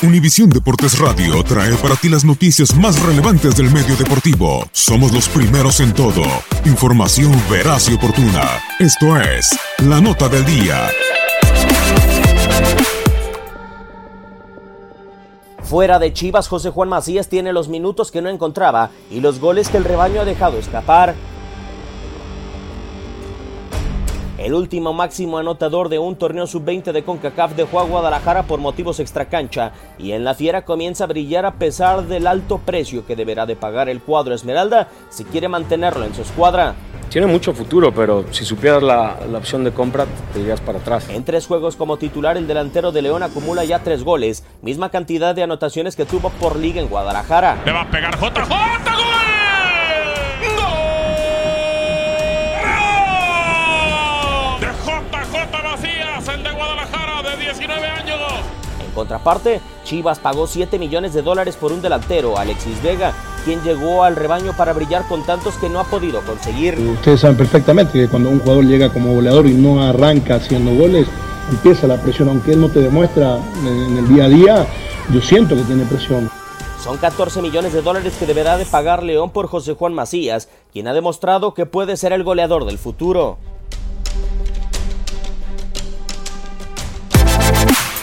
Univisión Deportes Radio trae para ti las noticias más relevantes del medio deportivo. Somos los primeros en todo. Información veraz y oportuna. Esto es La Nota del Día. Fuera de Chivas, José Juan Macías tiene los minutos que no encontraba y los goles que el rebaño ha dejado escapar. El último máximo anotador de un torneo sub-20 de CONCACAF dejó a Guadalajara por motivos extracancha y en la fiera comienza a brillar a pesar del alto precio que deberá de pagar el cuadro Esmeralda si quiere mantenerlo en su escuadra. Tiene mucho futuro, pero si supieras la, la opción de compra, te irías para atrás. En tres juegos como titular, el delantero de León acumula ya tres goles, misma cantidad de anotaciones que tuvo por liga en Guadalajara. Le va a pegar JJ, contraparte, Chivas pagó 7 millones de dólares por un delantero, Alexis Vega, quien llegó al rebaño para brillar con tantos que no ha podido conseguir. Ustedes saben perfectamente que cuando un jugador llega como goleador y no arranca haciendo goles, empieza la presión, aunque él no te demuestra en el día a día, yo siento que tiene presión. Son 14 millones de dólares que deberá de pagar León por José Juan Macías, quien ha demostrado que puede ser el goleador del futuro.